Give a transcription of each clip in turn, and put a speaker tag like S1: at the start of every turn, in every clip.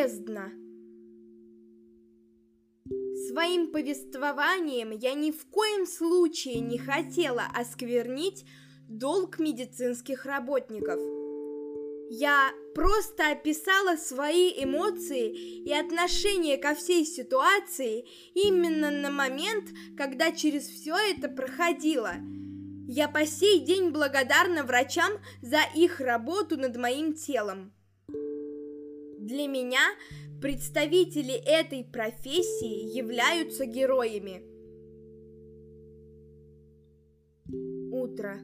S1: бездна. Своим повествованием я ни в коем случае не хотела осквернить долг медицинских работников. Я просто описала свои эмоции и отношение ко всей ситуации именно на момент, когда через все это проходила. Я по сей день благодарна врачам за их работу над моим телом. Для меня представители этой профессии являются героями. Утро.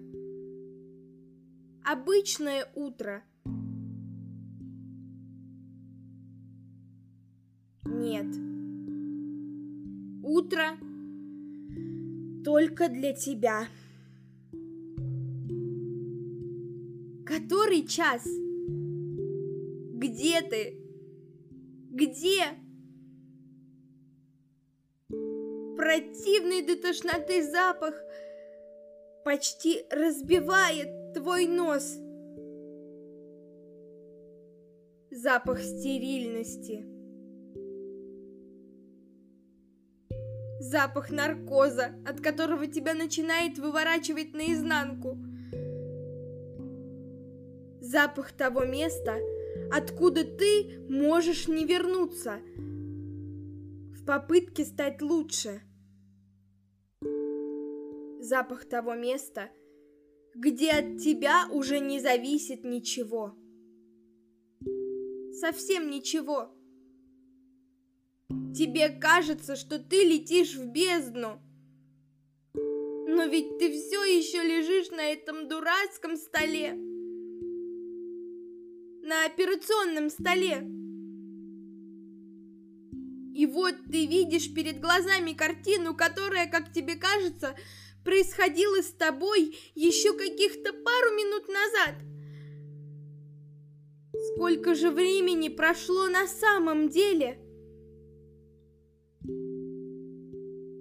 S1: Обычное утро. Нет. Утро только для тебя. Который час? Где ты? Где? Противный до тошноты запах почти разбивает твой нос. Запах стерильности. Запах наркоза, от которого тебя начинает выворачивать наизнанку. Запах того места, откуда ты можешь не вернуться в попытке стать лучше. Запах того места, где от тебя уже не зависит ничего. Совсем ничего. Тебе кажется, что ты летишь в бездну. Но ведь ты все еще лежишь на этом дурацком столе. На операционном столе. И вот ты видишь перед глазами картину, которая, как тебе кажется, происходила с тобой еще каких-то пару минут назад. Сколько же времени прошло на самом деле?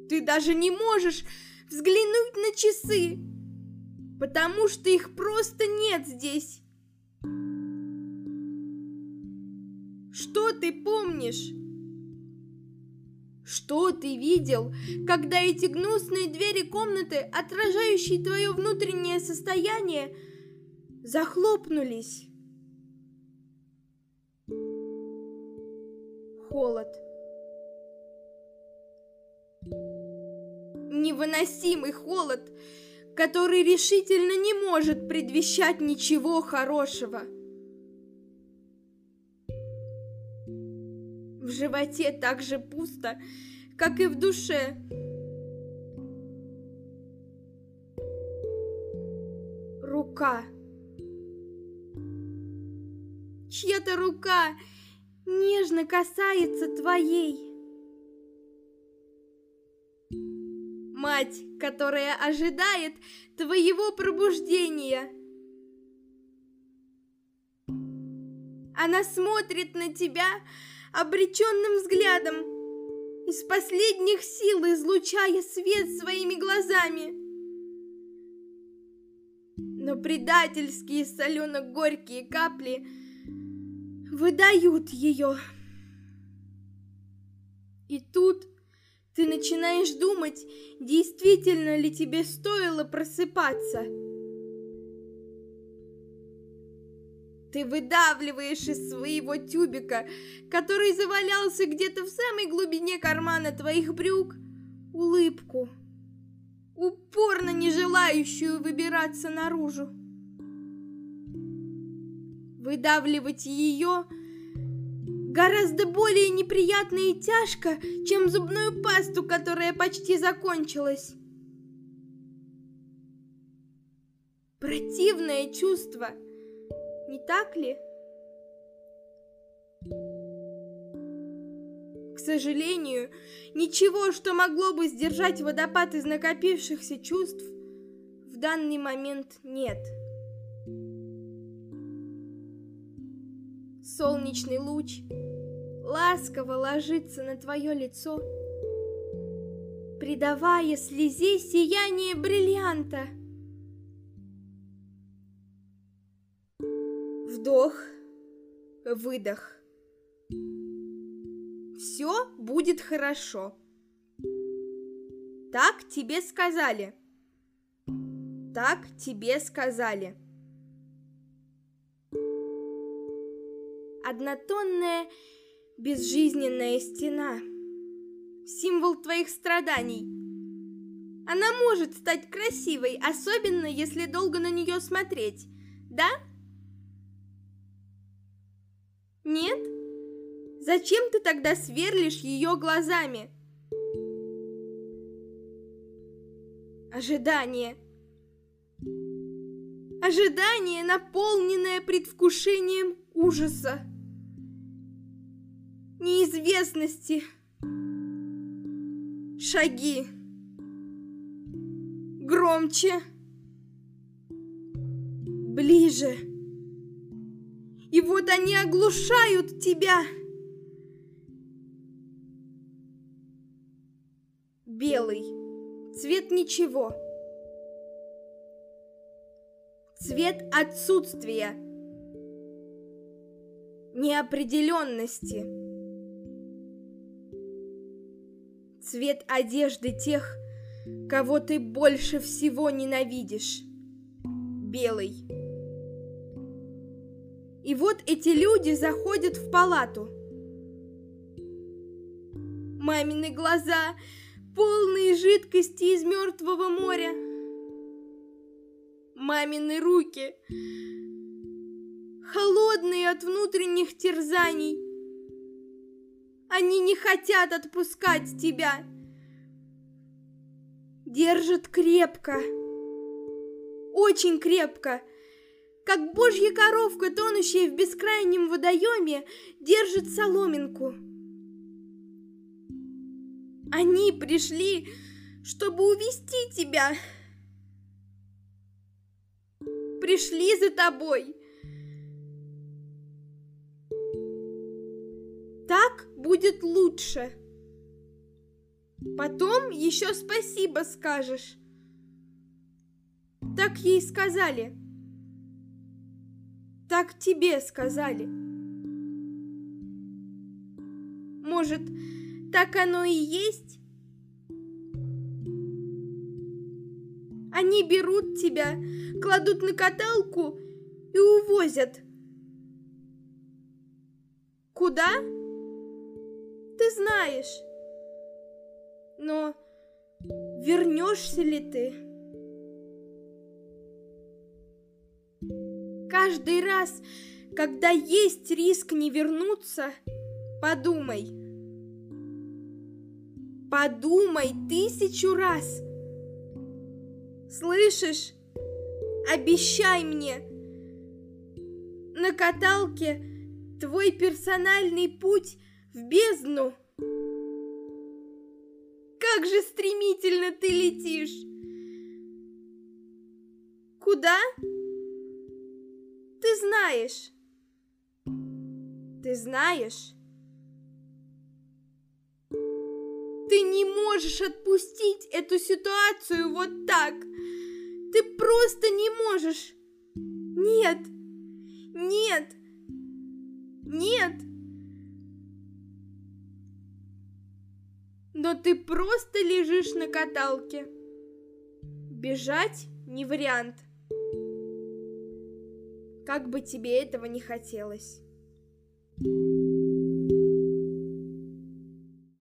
S1: Ты даже не можешь взглянуть на часы, потому что их просто нет здесь. Что ты помнишь? Что ты видел, когда эти гнусные двери комнаты, отражающие твое внутреннее состояние, захлопнулись? Холод. Невыносимый холод, который решительно не может предвещать ничего хорошего. Животе так же пусто, как и в душе. Рука. Чья-то рука нежно касается твоей. Мать, которая ожидает твоего пробуждения. Она смотрит на тебя, обреченным взглядом, из последних сил излучая свет своими глазами. Но предательские солено-горькие капли выдают ее. И тут ты начинаешь думать, действительно ли тебе стоило просыпаться – Ты выдавливаешь из своего тюбика, который завалялся где-то в самой глубине кармана твоих брюк, улыбку, упорно не желающую выбираться наружу. Выдавливать ее гораздо более неприятно и тяжко, чем зубную пасту, которая почти закончилась. Противное чувство – так ли? К сожалению, ничего, что могло бы сдержать водопад из накопившихся чувств, в данный момент нет. Солнечный луч ласково ложится на твое лицо, придавая слезе сияние бриллианта – Вдох, выдох. Все будет хорошо. Так тебе сказали. Так тебе сказали. Однотонная безжизненная стена. Символ твоих страданий. Она может стать красивой, особенно если долго на нее смотреть. Да? Нет? Зачем ты тогда сверлишь ее глазами? Ожидание. Ожидание, наполненное предвкушением ужаса, неизвестности, шаги, громче, ближе. И вот они оглушают тебя. Белый. Цвет ничего. Цвет отсутствия. Неопределенности. Цвет одежды тех, кого ты больше всего ненавидишь. Белый. И вот эти люди заходят в палату. Мамины глаза полные жидкости из мертвого моря. Мамины руки, холодные от внутренних терзаний. Они не хотят отпускать тебя. Держат крепко, очень крепко, как божья коровка, тонущая в бескрайнем водоеме, держит соломинку. Они пришли, чтобы увести тебя. Пришли за тобой. Так будет лучше. Потом еще спасибо скажешь. Так ей сказали. Так тебе сказали. Может, так оно и есть? Они берут тебя, кладут на каталку и увозят. Куда? Ты знаешь. Но вернешься ли ты? Каждый раз, когда есть риск не вернуться, подумай – Подумай тысячу раз. Слышишь? Обещай мне. На каталке твой персональный путь в бездну. Как же стремительно ты летишь. Куда? Ты знаешь. Ты знаешь? Ты не можешь отпустить эту ситуацию вот так. Ты просто не можешь. Нет. Нет. Нет. Но ты просто лежишь на каталке. Бежать не вариант. Как бы тебе этого не хотелось.